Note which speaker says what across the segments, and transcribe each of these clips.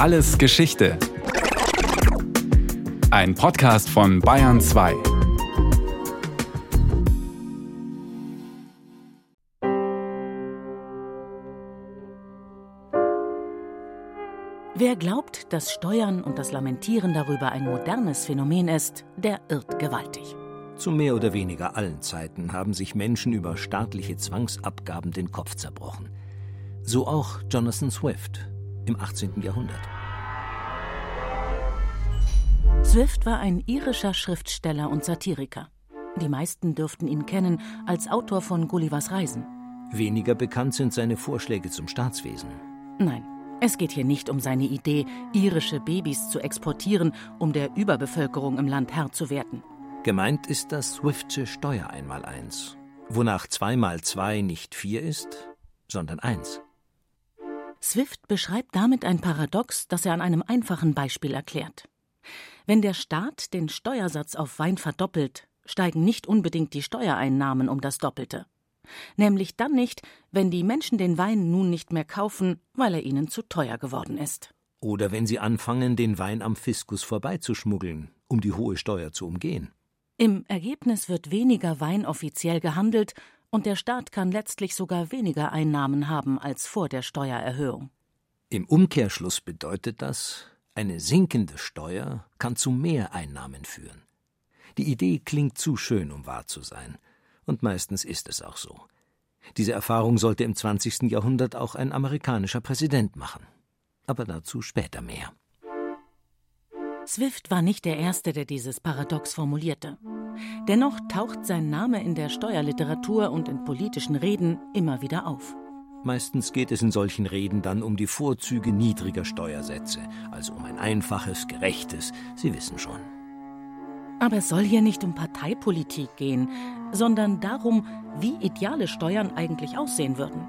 Speaker 1: Alles Geschichte. Ein Podcast von Bayern 2.
Speaker 2: Wer glaubt, dass Steuern und das Lamentieren darüber ein modernes Phänomen ist, der irrt gewaltig.
Speaker 3: Zu mehr oder weniger allen Zeiten haben sich Menschen über staatliche Zwangsabgaben den Kopf zerbrochen. So auch Jonathan Swift im 18. Jahrhundert.
Speaker 2: Swift war ein irischer Schriftsteller und Satiriker. Die meisten dürften ihn kennen als Autor von Gullivers Reisen.
Speaker 3: Weniger bekannt sind seine Vorschläge zum Staatswesen.
Speaker 2: Nein, es geht hier nicht um seine Idee, irische Babys zu exportieren, um der Überbevölkerung im Land Herr zu werden.
Speaker 3: Gemeint ist das Swiftsche Steuereinmaleins, wonach zwei mal zwei nicht vier ist, sondern eins.
Speaker 2: Swift beschreibt damit ein Paradox, das er an einem einfachen Beispiel erklärt. Wenn der Staat den Steuersatz auf Wein verdoppelt, steigen nicht unbedingt die Steuereinnahmen um das Doppelte. Nämlich dann nicht, wenn die Menschen den Wein nun nicht mehr kaufen, weil er ihnen zu teuer geworden ist.
Speaker 3: Oder wenn sie anfangen, den Wein am Fiskus vorbeizuschmuggeln, um die hohe Steuer zu umgehen.
Speaker 2: Im Ergebnis wird weniger Wein offiziell gehandelt und der Staat kann letztlich sogar weniger Einnahmen haben als vor der Steuererhöhung.
Speaker 3: Im Umkehrschluss bedeutet das, eine sinkende Steuer kann zu mehr Einnahmen führen. Die Idee klingt zu schön, um wahr zu sein, und meistens ist es auch so. Diese Erfahrung sollte im 20. Jahrhundert auch ein amerikanischer Präsident machen. Aber dazu später mehr.
Speaker 2: Swift war nicht der Erste, der dieses Paradox formulierte. Dennoch taucht sein Name in der Steuerliteratur und in politischen Reden immer wieder auf.
Speaker 3: Meistens geht es in solchen Reden dann um die Vorzüge niedriger Steuersätze, also um ein einfaches, gerechtes, Sie wissen schon.
Speaker 2: Aber es soll hier nicht um Parteipolitik gehen, sondern darum, wie ideale Steuern eigentlich aussehen würden.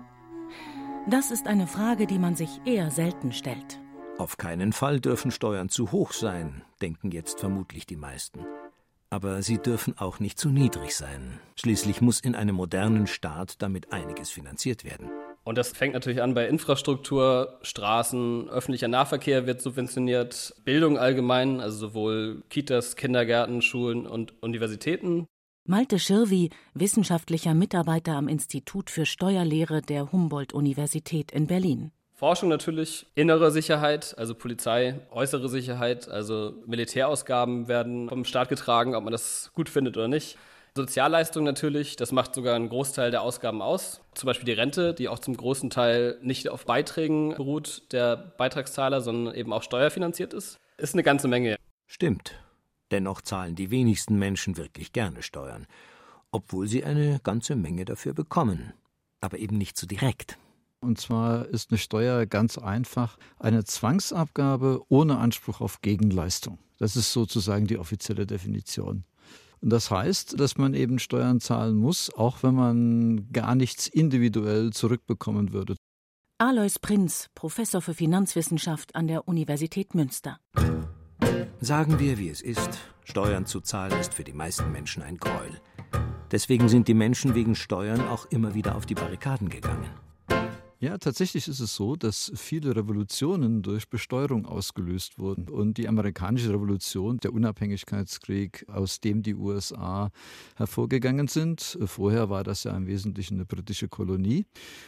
Speaker 2: Das ist eine Frage, die man sich eher selten stellt.
Speaker 3: Auf keinen Fall dürfen Steuern zu hoch sein, denken jetzt vermutlich die meisten. Aber sie dürfen auch nicht zu niedrig sein. Schließlich muss in einem modernen Staat damit einiges finanziert werden.
Speaker 4: Und das fängt natürlich an bei Infrastruktur, Straßen, öffentlicher Nahverkehr wird subventioniert, Bildung allgemein, also sowohl Kitas, Kindergärten, Schulen und Universitäten.
Speaker 2: Malte Schirvi, wissenschaftlicher Mitarbeiter am Institut für Steuerlehre der Humboldt-Universität in Berlin.
Speaker 4: Forschung natürlich, innere Sicherheit, also Polizei, äußere Sicherheit, also Militärausgaben werden vom Staat getragen, ob man das gut findet oder nicht. Sozialleistung natürlich, das macht sogar einen Großteil der Ausgaben aus. Zum Beispiel die Rente, die auch zum großen Teil nicht auf Beiträgen beruht der Beitragszahler, sondern eben auch steuerfinanziert ist. Ist eine ganze Menge.
Speaker 3: Stimmt. Dennoch zahlen die wenigsten Menschen wirklich gerne Steuern, obwohl sie eine ganze Menge dafür bekommen. Aber eben nicht so direkt.
Speaker 5: Und zwar ist eine Steuer ganz einfach eine Zwangsabgabe ohne Anspruch auf Gegenleistung. Das ist sozusagen die offizielle Definition. Und das heißt, dass man eben Steuern zahlen muss, auch wenn man gar nichts individuell zurückbekommen würde.
Speaker 2: Alois Prinz, Professor für Finanzwissenschaft an der Universität Münster.
Speaker 3: Sagen wir, wie es ist. Steuern zu zahlen ist für die meisten Menschen ein Gräuel. Deswegen sind die Menschen wegen Steuern auch immer wieder auf die Barrikaden gegangen.
Speaker 5: Ja, tatsächlich ist es so, dass viele Revolutionen durch Besteuerung ausgelöst wurden. Und die amerikanische Revolution, der Unabhängigkeitskrieg, aus dem die USA hervorgegangen sind, vorher war das ja im Wesentlichen eine britische Kolonie.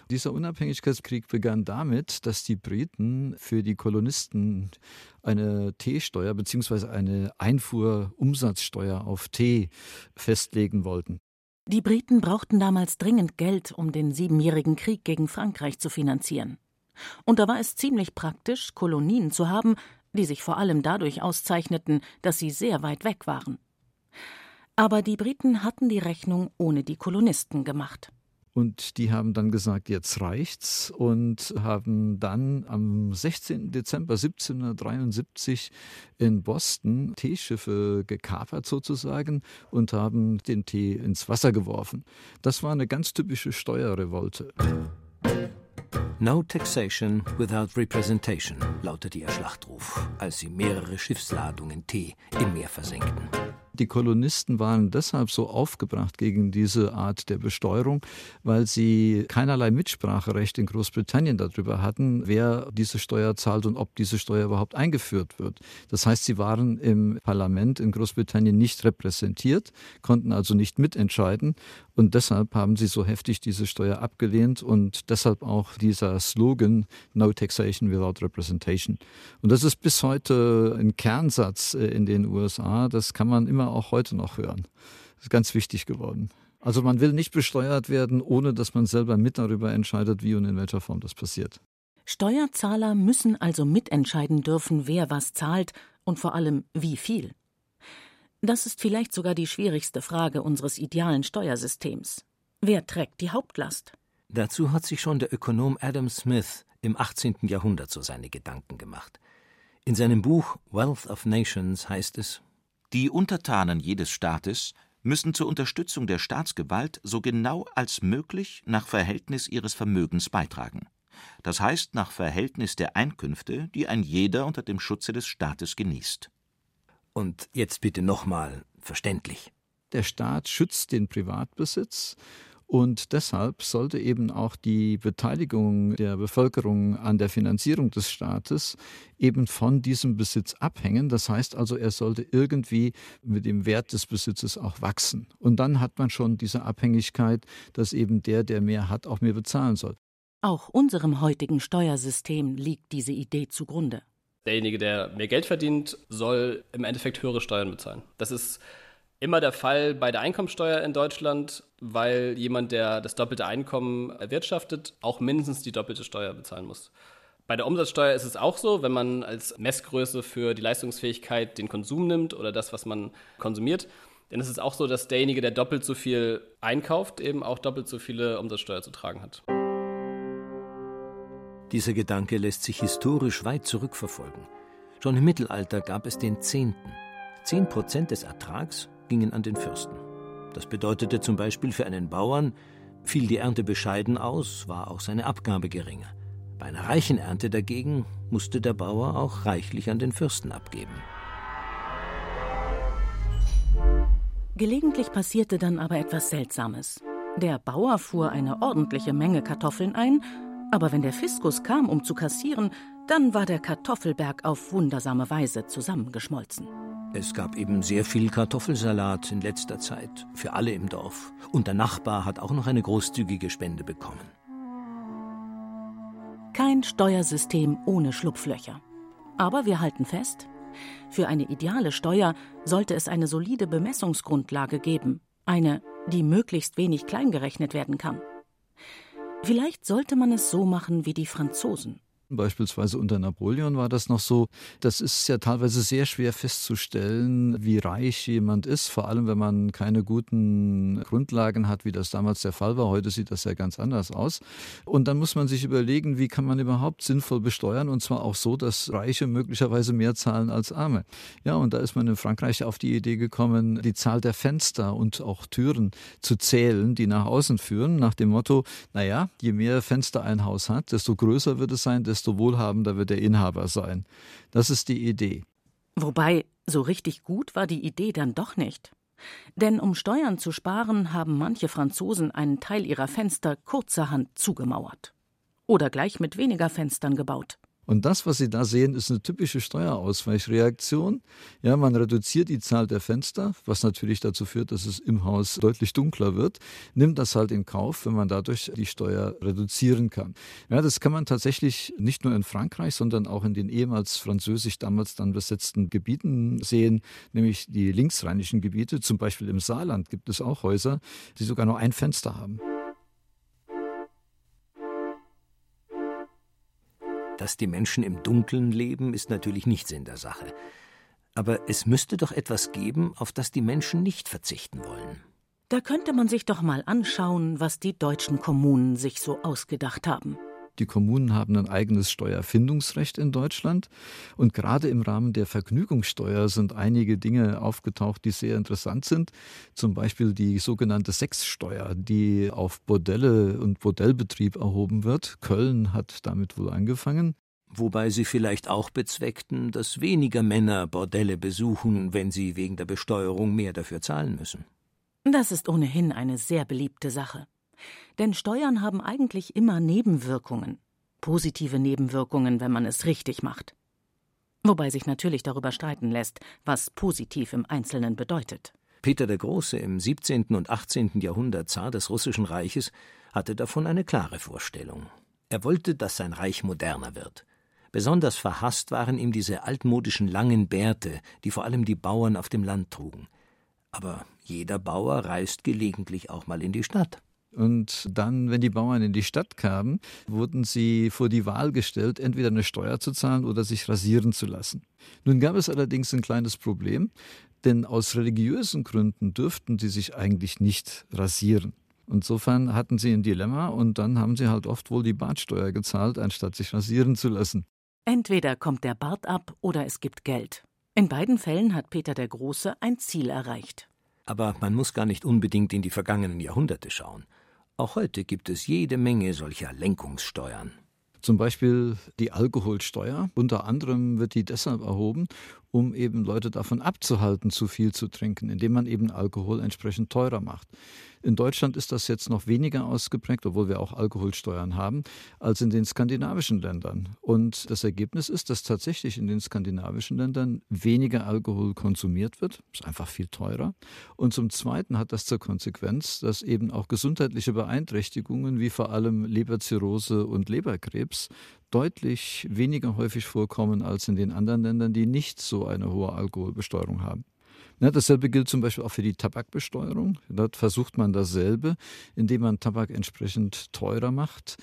Speaker 5: Dieser Unabhängigkeitskrieg begann damit, dass die Briten für die Kolonisten eine Teesteuer bzw. eine Einfuhrumsatzsteuer auf Tee festlegen wollten.
Speaker 2: Die Briten brauchten damals dringend Geld, um den Siebenjährigen Krieg gegen Frankreich zu finanzieren. Und da war es ziemlich praktisch, Kolonien zu haben, die sich vor allem dadurch auszeichneten, dass sie sehr weit weg waren. Aber die Briten hatten die Rechnung ohne die Kolonisten gemacht.
Speaker 5: Und die haben dann gesagt, jetzt reicht's und haben dann am 16. Dezember 1773 in Boston Teeschiffe gekapert sozusagen und haben den Tee ins Wasser geworfen. Das war eine ganz typische Steuerrevolte.
Speaker 3: No taxation without representation lautete ihr Schlachtruf, als sie mehrere Schiffsladungen Tee im Meer versenkten.
Speaker 5: Die Kolonisten waren deshalb so aufgebracht gegen diese Art der Besteuerung, weil sie keinerlei Mitspracherecht in Großbritannien darüber hatten, wer diese Steuer zahlt und ob diese Steuer überhaupt eingeführt wird. Das heißt, sie waren im Parlament in Großbritannien nicht repräsentiert, konnten also nicht mitentscheiden und deshalb haben sie so heftig diese Steuer abgelehnt und deshalb auch dieser Slogan No Taxation without Representation. Und das ist bis heute ein Kernsatz äh, in den USA. Das kann man immer auch heute noch hören. Das ist ganz wichtig geworden. Also man will nicht besteuert werden, ohne dass man selber mit darüber entscheidet, wie und in welcher Form das passiert.
Speaker 2: Steuerzahler müssen also mitentscheiden dürfen, wer was zahlt und vor allem wie viel. Das ist vielleicht sogar die schwierigste Frage unseres idealen Steuersystems. Wer trägt die Hauptlast?
Speaker 3: Dazu hat sich schon der Ökonom Adam Smith im 18. Jahrhundert so seine Gedanken gemacht. In seinem Buch Wealth of Nations heißt es
Speaker 6: Die Untertanen jedes Staates müssen zur Unterstützung der Staatsgewalt so genau als möglich nach Verhältnis ihres Vermögens beitragen. Das heißt nach Verhältnis der Einkünfte, die ein jeder unter dem Schutze des Staates genießt.
Speaker 3: Und jetzt bitte nochmal verständlich.
Speaker 5: Der Staat schützt den Privatbesitz und deshalb sollte eben auch die Beteiligung der Bevölkerung an der Finanzierung des Staates eben von diesem Besitz abhängen. Das heißt also, er sollte irgendwie mit dem Wert des Besitzes auch wachsen. Und dann hat man schon diese Abhängigkeit, dass eben der, der mehr hat, auch mehr bezahlen soll.
Speaker 2: Auch unserem heutigen Steuersystem liegt diese Idee zugrunde.
Speaker 4: Derjenige, der mehr Geld verdient, soll im Endeffekt höhere Steuern bezahlen. Das ist immer der Fall bei der Einkommensteuer in Deutschland, weil jemand, der das doppelte Einkommen erwirtschaftet, auch mindestens die doppelte Steuer bezahlen muss. Bei der Umsatzsteuer ist es auch so, wenn man als Messgröße für die Leistungsfähigkeit den Konsum nimmt oder das, was man konsumiert, dann ist es auch so, dass derjenige, der doppelt so viel einkauft, eben auch doppelt so viele Umsatzsteuer zu tragen hat.
Speaker 3: Dieser Gedanke lässt sich historisch weit zurückverfolgen. Schon im Mittelalter gab es den Zehnten. Zehn Prozent des Ertrags gingen an den Fürsten. Das bedeutete zum Beispiel für einen Bauern, fiel die Ernte bescheiden aus, war auch seine Abgabe geringer. Bei einer reichen Ernte dagegen musste der Bauer auch reichlich an den Fürsten abgeben.
Speaker 2: Gelegentlich passierte dann aber etwas Seltsames. Der Bauer fuhr eine ordentliche Menge Kartoffeln ein, aber wenn der Fiskus kam, um zu kassieren, dann war der Kartoffelberg auf wundersame Weise zusammengeschmolzen.
Speaker 3: Es gab eben sehr viel Kartoffelsalat in letzter Zeit für alle im Dorf. Und der Nachbar hat auch noch eine großzügige Spende bekommen.
Speaker 2: Kein Steuersystem ohne Schlupflöcher. Aber wir halten fest, für eine ideale Steuer sollte es eine solide Bemessungsgrundlage geben, eine, die möglichst wenig kleingerechnet werden kann. Vielleicht sollte man es so machen wie die Franzosen.
Speaker 5: Beispielsweise unter Napoleon war das noch so. Das ist ja teilweise sehr schwer festzustellen, wie reich jemand ist, vor allem wenn man keine guten Grundlagen hat, wie das damals der Fall war. Heute sieht das ja ganz anders aus. Und dann muss man sich überlegen, wie kann man überhaupt sinnvoll besteuern und zwar auch so, dass Reiche möglicherweise mehr zahlen als Arme. Ja, und da ist man in Frankreich auf die Idee gekommen, die Zahl der Fenster und auch Türen zu zählen, die nach außen führen, nach dem Motto, naja, je mehr Fenster ein Haus hat, desto größer wird es sein, desto desto wohlhabender wird der Inhaber sein. Das ist die Idee.
Speaker 2: Wobei, so richtig gut war die Idee dann doch nicht. Denn um Steuern zu sparen, haben manche Franzosen einen Teil ihrer Fenster kurzerhand zugemauert. Oder gleich mit weniger Fenstern gebaut.
Speaker 5: Und das, was Sie da sehen, ist eine typische Steuerausweichreaktion. Ja, man reduziert die Zahl der Fenster, was natürlich dazu führt, dass es im Haus deutlich dunkler wird, nimmt das halt in Kauf, wenn man dadurch die Steuer reduzieren kann. Ja, das kann man tatsächlich nicht nur in Frankreich, sondern auch in den ehemals französisch damals dann besetzten Gebieten sehen, nämlich die linksrheinischen Gebiete. Zum Beispiel im Saarland gibt es auch Häuser, die sogar nur ein Fenster haben.
Speaker 3: Dass die Menschen im Dunkeln leben, ist natürlich nicht Sinn der Sache. Aber es müsste doch etwas geben, auf das die Menschen nicht verzichten wollen.
Speaker 2: Da könnte man sich doch mal anschauen, was die deutschen Kommunen sich so ausgedacht haben.
Speaker 5: Die Kommunen haben ein eigenes Steuerfindungsrecht in Deutschland. Und gerade im Rahmen der Vergnügungssteuer sind einige Dinge aufgetaucht, die sehr interessant sind. Zum Beispiel die sogenannte Sexsteuer, die auf Bordelle und Bordellbetrieb erhoben wird. Köln hat damit wohl angefangen.
Speaker 3: wobei sie vielleicht auch bezweckten, dass weniger Männer Bordelle besuchen, wenn sie wegen der Besteuerung mehr dafür zahlen müssen.
Speaker 2: Das ist ohnehin eine sehr beliebte Sache. Denn Steuern haben eigentlich immer Nebenwirkungen, positive Nebenwirkungen, wenn man es richtig macht. Wobei sich natürlich darüber streiten lässt, was positiv im Einzelnen bedeutet.
Speaker 3: Peter der Große im 17. und 18. Jahrhundert Zar des Russischen Reiches hatte davon eine klare Vorstellung. Er wollte, dass sein Reich moderner wird. Besonders verhasst waren ihm diese altmodischen langen Bärte, die vor allem die Bauern auf dem Land trugen. Aber jeder Bauer reist gelegentlich auch mal in die Stadt.
Speaker 5: Und dann, wenn die Bauern in die Stadt kamen, wurden sie vor die Wahl gestellt, entweder eine Steuer zu zahlen oder sich rasieren zu lassen. Nun gab es allerdings ein kleines Problem, denn aus religiösen Gründen dürften sie sich eigentlich nicht rasieren. Insofern hatten sie ein Dilemma und dann haben sie halt oft wohl die Bartsteuer gezahlt, anstatt sich rasieren zu lassen.
Speaker 2: Entweder kommt der Bart ab oder es gibt Geld. In beiden Fällen hat Peter der Große ein Ziel erreicht.
Speaker 3: Aber man muss gar nicht unbedingt in die vergangenen Jahrhunderte schauen. Auch heute gibt es jede Menge solcher Lenkungssteuern.
Speaker 5: Zum Beispiel die Alkoholsteuer. Unter anderem wird die deshalb erhoben, um eben Leute davon abzuhalten, zu viel zu trinken, indem man eben Alkohol entsprechend teurer macht. In Deutschland ist das jetzt noch weniger ausgeprägt, obwohl wir auch Alkoholsteuern haben, als in den skandinavischen Ländern. Und das Ergebnis ist, dass tatsächlich in den skandinavischen Ländern weniger Alkohol konsumiert wird. Ist einfach viel teurer. Und zum Zweiten hat das zur Konsequenz, dass eben auch gesundheitliche Beeinträchtigungen wie vor allem Leberzirrhose und Leberkrebs deutlich weniger häufig vorkommen als in den anderen Ländern, die nicht so eine hohe Alkoholbesteuerung haben. Ja, dasselbe gilt zum Beispiel auch für die Tabakbesteuerung. Dort versucht man dasselbe, indem man Tabak entsprechend teurer macht.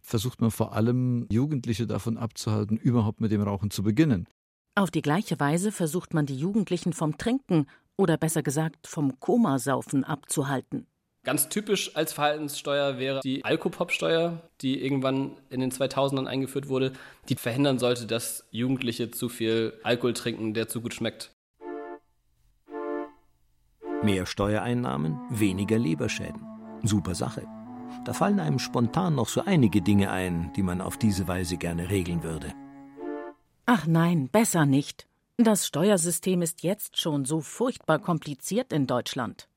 Speaker 5: Versucht man vor allem Jugendliche davon abzuhalten, überhaupt mit dem Rauchen zu beginnen.
Speaker 2: Auf die gleiche Weise versucht man die Jugendlichen vom Trinken oder besser gesagt vom Komasaufen abzuhalten.
Speaker 4: Ganz typisch als Verhaltenssteuer wäre die Alkopop-Steuer, die irgendwann in den 2000ern eingeführt wurde, die verhindern sollte, dass Jugendliche zu viel Alkohol trinken, der zu gut schmeckt.
Speaker 3: Mehr Steuereinnahmen, weniger Leberschäden. Super Sache. Da fallen einem spontan noch so einige Dinge ein, die man auf diese Weise gerne regeln würde.
Speaker 2: Ach nein, besser nicht. Das Steuersystem ist jetzt schon so furchtbar kompliziert in Deutschland.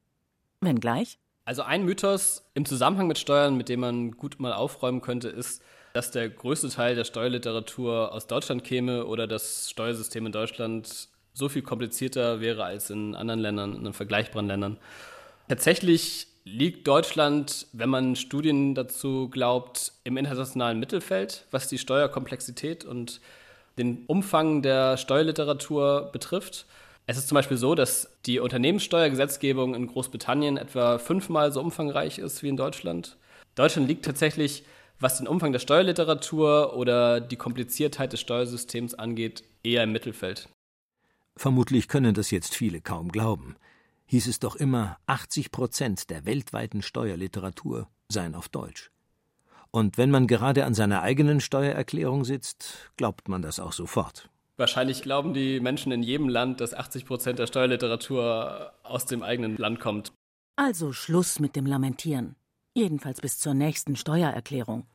Speaker 2: Wenngleich?
Speaker 4: Also ein Mythos im Zusammenhang mit Steuern, mit dem man gut mal aufräumen könnte, ist, dass der größte Teil der Steuerliteratur aus Deutschland käme oder das Steuersystem in Deutschland so viel komplizierter wäre als in anderen Ländern, in vergleichbaren Ländern. Tatsächlich liegt Deutschland, wenn man Studien dazu glaubt, im internationalen Mittelfeld, was die Steuerkomplexität und den Umfang der Steuerliteratur betrifft. Es ist zum Beispiel so, dass die Unternehmenssteuergesetzgebung in Großbritannien etwa fünfmal so umfangreich ist wie in Deutschland. Deutschland liegt tatsächlich, was den Umfang der Steuerliteratur oder die Kompliziertheit des Steuersystems angeht, eher im Mittelfeld.
Speaker 3: Vermutlich können das jetzt viele kaum glauben. Hieß es doch immer, 80 Prozent der weltweiten Steuerliteratur seien auf Deutsch. Und wenn man gerade an seiner eigenen Steuererklärung sitzt, glaubt man das auch sofort.
Speaker 4: Wahrscheinlich glauben die Menschen in jedem Land, dass 80 Prozent der Steuerliteratur aus dem eigenen Land kommt.
Speaker 2: Also Schluss mit dem Lamentieren. Jedenfalls bis zur nächsten Steuererklärung.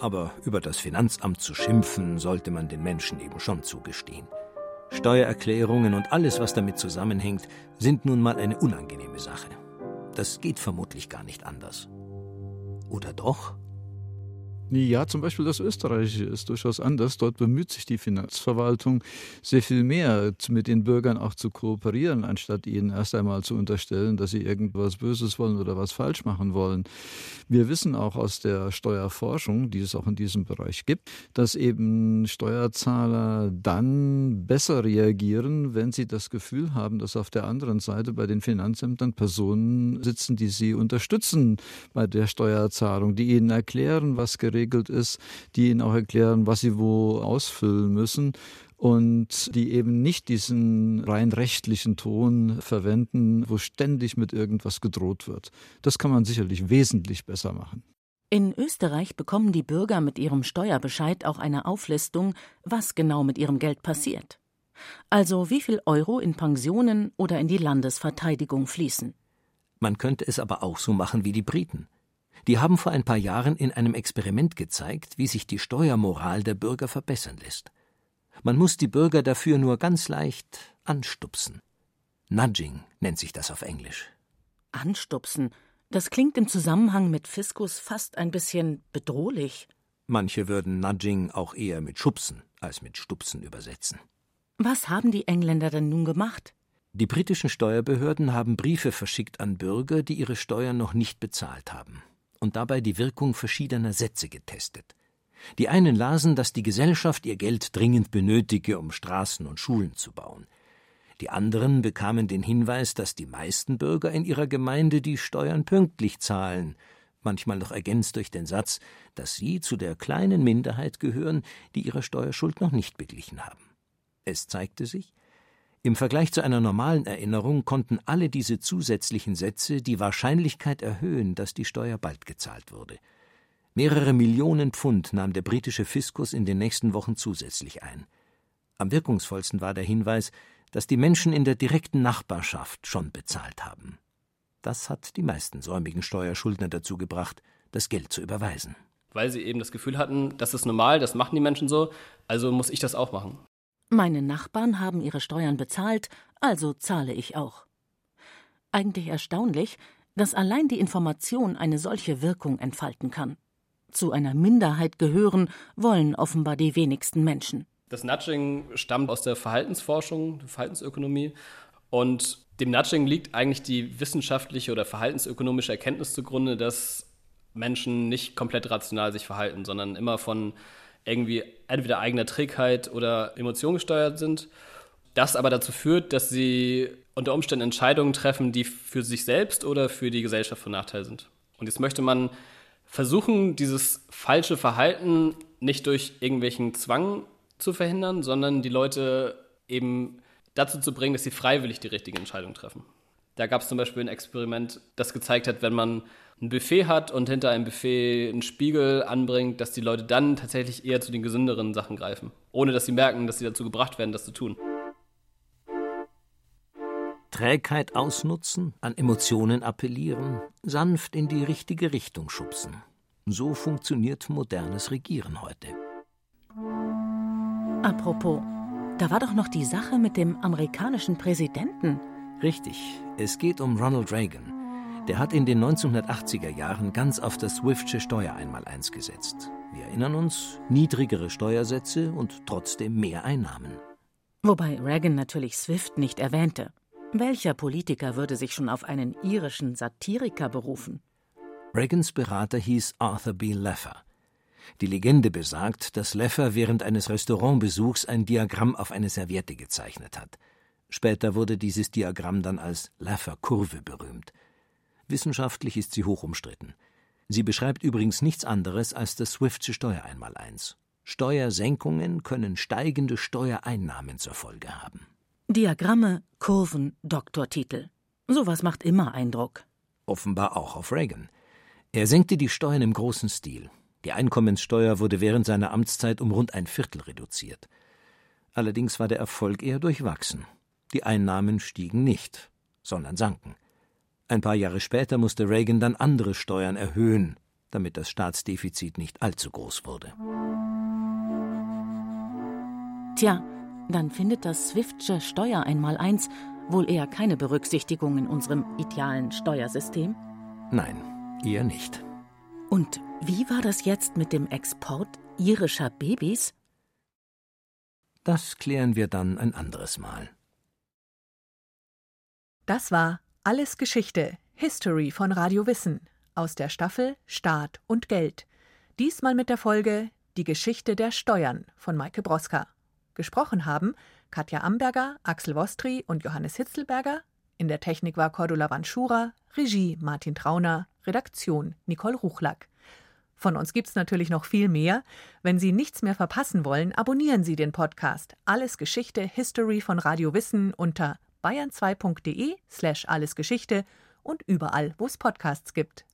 Speaker 3: Aber über das Finanzamt zu schimpfen, sollte man den Menschen eben schon zugestehen. Steuererklärungen und alles, was damit zusammenhängt, sind nun mal eine unangenehme Sache. Das geht vermutlich gar nicht anders. Oder doch?
Speaker 5: Ja, zum Beispiel das Österreichische ist durchaus anders. Dort bemüht sich die Finanzverwaltung sehr viel mehr, mit den Bürgern auch zu kooperieren, anstatt ihnen erst einmal zu unterstellen, dass sie irgendwas Böses wollen oder was falsch machen wollen. Wir wissen auch aus der Steuerforschung, die es auch in diesem Bereich gibt, dass eben Steuerzahler dann besser reagieren, wenn sie das Gefühl haben, dass auf der anderen Seite bei den Finanzämtern Personen sitzen, die sie unterstützen bei der Steuerzahlung, die ihnen erklären, was geregelt geregelt ist, die ihnen auch erklären, was sie wo ausfüllen müssen und die eben nicht diesen rein rechtlichen Ton verwenden, wo ständig mit irgendwas gedroht wird. Das kann man sicherlich wesentlich besser machen.
Speaker 2: In Österreich bekommen die Bürger mit ihrem Steuerbescheid auch eine Auflistung, was genau mit ihrem Geld passiert. Also wie viel Euro in Pensionen oder in die Landesverteidigung fließen.
Speaker 3: Man könnte es aber auch so machen wie die Briten. Die haben vor ein paar Jahren in einem Experiment gezeigt, wie sich die Steuermoral der Bürger verbessern lässt. Man muss die Bürger dafür nur ganz leicht anstupsen. Nudging nennt sich das auf Englisch.
Speaker 2: Anstupsen? Das klingt im Zusammenhang mit Fiskus fast ein bisschen bedrohlich.
Speaker 3: Manche würden Nudging auch eher mit Schubsen als mit Stupsen übersetzen.
Speaker 2: Was haben die Engländer denn nun gemacht?
Speaker 3: Die britischen Steuerbehörden haben Briefe verschickt an Bürger, die ihre Steuern noch nicht bezahlt haben, und dabei die Wirkung verschiedener Sätze getestet. Die einen lasen, dass die Gesellschaft ihr Geld dringend benötige, um Straßen und Schulen zu bauen. Die anderen bekamen den Hinweis, dass die meisten Bürger in ihrer Gemeinde die Steuern pünktlich zahlen, manchmal noch ergänzt durch den Satz, dass sie zu der kleinen Minderheit gehören, die ihre Steuerschuld noch nicht beglichen haben. Es zeigte sich, im Vergleich zu einer normalen Erinnerung konnten alle diese zusätzlichen Sätze die Wahrscheinlichkeit erhöhen, dass die Steuer bald gezahlt wurde. Mehrere Millionen Pfund nahm der britische Fiskus in den nächsten Wochen zusätzlich ein. Am wirkungsvollsten war der Hinweis, dass die Menschen in der direkten Nachbarschaft schon bezahlt haben. Das hat die meisten säumigen Steuerschuldner dazu gebracht, das Geld zu überweisen.
Speaker 4: Weil sie eben das Gefühl hatten, das ist normal, das machen die Menschen so, also muss ich das auch machen.
Speaker 2: Meine Nachbarn haben ihre Steuern bezahlt, also zahle ich auch. Eigentlich erstaunlich, dass allein die Information eine solche Wirkung entfalten kann. Zu einer Minderheit gehören wollen offenbar die wenigsten Menschen.
Speaker 4: Das Nudging stammt aus der Verhaltensforschung, der Verhaltensökonomie. Und dem Nudging liegt eigentlich die wissenschaftliche oder verhaltensökonomische Erkenntnis zugrunde, dass Menschen nicht komplett rational sich verhalten, sondern immer von irgendwie entweder eigener Trägheit oder Emotion gesteuert sind. Das aber dazu führt, dass sie unter Umständen Entscheidungen treffen, die für sich selbst oder für die Gesellschaft von Nachteil sind. Und jetzt möchte man versuchen, dieses falsche Verhalten nicht durch irgendwelchen Zwang zu verhindern, sondern die Leute eben dazu zu bringen, dass sie freiwillig die richtige Entscheidung treffen. Da gab es zum Beispiel ein Experiment, das gezeigt hat, wenn man ein Buffet hat und hinter einem Buffet einen Spiegel anbringt, dass die Leute dann tatsächlich eher zu den gesünderen Sachen greifen, ohne dass sie merken, dass sie dazu gebracht werden, das zu tun.
Speaker 3: Trägheit ausnutzen, an Emotionen appellieren, sanft in die richtige Richtung schubsen. So funktioniert modernes Regieren heute.
Speaker 2: Apropos, da war doch noch die Sache mit dem amerikanischen Präsidenten.
Speaker 3: Richtig, es geht um Ronald Reagan. Der hat in den 1980er Jahren ganz auf das Swiftsche Steuereinmaleins gesetzt. Wir erinnern uns, niedrigere Steuersätze und trotzdem mehr Einnahmen.
Speaker 2: Wobei Reagan natürlich Swift nicht erwähnte. Welcher Politiker würde sich schon auf einen irischen Satiriker berufen?
Speaker 3: Reagans Berater hieß Arthur B. Leffer. Die Legende besagt, dass Leffer während eines Restaurantbesuchs ein Diagramm auf eine Serviette gezeichnet hat. Später wurde dieses Diagramm dann als Laffer-Kurve berühmt. Wissenschaftlich ist sie hoch umstritten. Sie beschreibt übrigens nichts anderes als das Swiftsche Steuereinmaleins. Steuersenkungen können steigende Steuereinnahmen zur Folge haben.
Speaker 2: Diagramme, Kurven, Doktortitel. Sowas macht immer Eindruck.
Speaker 3: Offenbar auch auf Reagan. Er senkte die Steuern im großen Stil. Die Einkommenssteuer wurde während seiner Amtszeit um rund ein Viertel reduziert. Allerdings war der Erfolg eher durchwachsen. Die Einnahmen stiegen nicht, sondern sanken. Ein paar Jahre später musste Reagan dann andere Steuern erhöhen, damit das Staatsdefizit nicht allzu groß wurde.
Speaker 2: Tja, dann findet das Swiftsche Steuereinmaleins wohl eher keine Berücksichtigung in unserem idealen Steuersystem?
Speaker 3: Nein, eher nicht.
Speaker 2: Und wie war das jetzt mit dem Export irischer Babys?
Speaker 3: Das klären wir dann ein anderes Mal.
Speaker 7: Das war Alles Geschichte, History von Radio Wissen aus der Staffel Staat und Geld. Diesmal mit der Folge Die Geschichte der Steuern von Maike Broska. Gesprochen haben Katja Amberger, Axel Wostri und Johannes Hitzelberger. In der Technik war Cordula Vanschura, Regie Martin Trauner, Redaktion Nicole Ruchlack. Von uns gibt's natürlich noch viel mehr. Wenn Sie nichts mehr verpassen wollen, abonnieren Sie den Podcast Alles Geschichte History von Radio Wissen unter bayern2.de slash allesgeschichte und überall, wo es Podcasts gibt.